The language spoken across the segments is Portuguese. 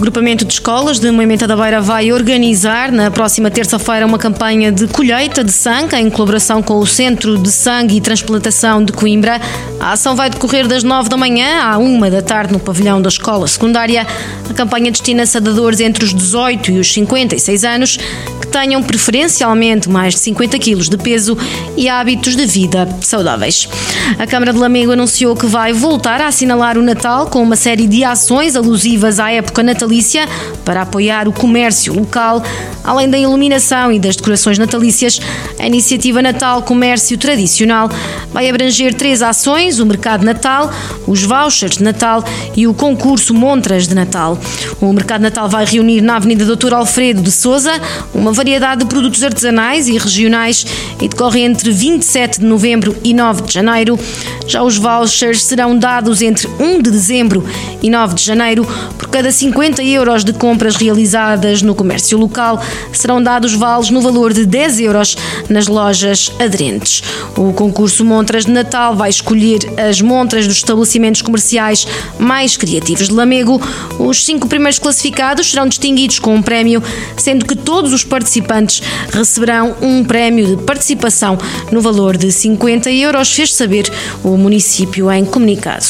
Agrupamento de escolas de Moimenta da Beira vai organizar na próxima terça-feira uma campanha de colheita de sangue em colaboração com o Centro de Sangue e Transplantação de Coimbra. A ação vai decorrer das 9 da manhã à 1 da tarde no pavilhão da escola secundária. A campanha destina-se a dadores entre os 18 e os 56 anos tenham preferencialmente mais de 50 quilos de peso e hábitos de vida saudáveis. A Câmara de Lamego anunciou que vai voltar a assinalar o Natal com uma série de ações alusivas à época natalícia para apoiar o comércio local, além da iluminação e das decorações natalícias. A iniciativa Natal Comércio Tradicional vai abranger três ações: o Mercado Natal, os vouchers de Natal e o concurso Montras de Natal. O Mercado Natal vai reunir na Avenida Doutor Alfredo de Souza uma variedade de produtos artesanais e regionais e decorre entre 27 de novembro e 9 de janeiro. Já os vouchers serão dados entre 1 de dezembro e 9 de janeiro cada 50 50 euros de compras realizadas no comércio local, serão dados vales no valor de 10 euros nas lojas aderentes. O concurso Montras de Natal vai escolher as montras dos estabelecimentos comerciais mais criativos de Lamego. Os cinco primeiros classificados serão distinguidos com um prémio, sendo que todos os participantes receberão um prémio de participação no valor de 50 euros, fez saber o município em comunicado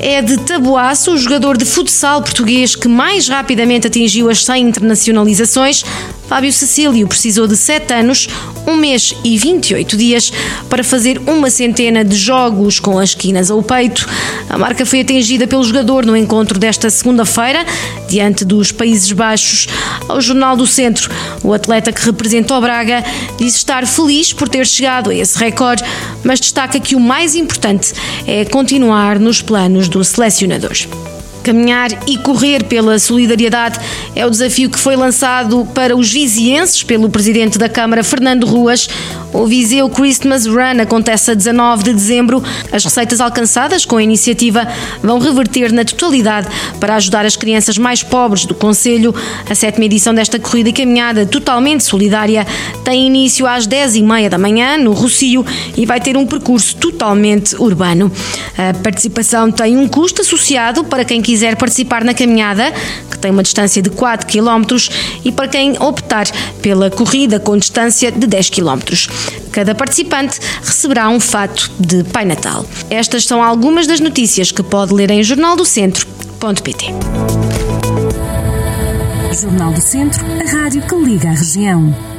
é de Taboaço, o jogador de futsal português que mais rapidamente atingiu as 100 internacionalizações. Fábio Cecílio precisou de 7 anos, 1 mês e 28 dias para fazer uma centena de jogos com as quinas ao peito. A marca foi atingida pelo jogador no encontro desta segunda-feira, diante dos Países Baixos. Ao Jornal do Centro, o atleta que representou Braga diz estar feliz por ter chegado a esse recorde, mas destaca que o mais importante é continuar nos planos do selecionador. Caminhar e correr pela solidariedade é o desafio que foi lançado para os vizienses pelo presidente da Câmara, Fernando Ruas. O Viseu Christmas Run acontece a 19 de dezembro. As receitas alcançadas com a iniciativa vão reverter na totalidade para ajudar as crianças mais pobres do Conselho. A sétima edição desta corrida e caminhada totalmente solidária tem início às 10h30 da manhã, no Rocio, e vai ter um percurso totalmente urbano. A participação tem um custo associado para quem quiser participar na caminhada, que tem uma distância de 4 km, e para quem optar pela corrida com distância de 10 km. Cada participante receberá um fato de Pai Natal. Estas são algumas das notícias que pode ler em jornaldocentro.pt. Jornal do Centro, a rádio que liga a região.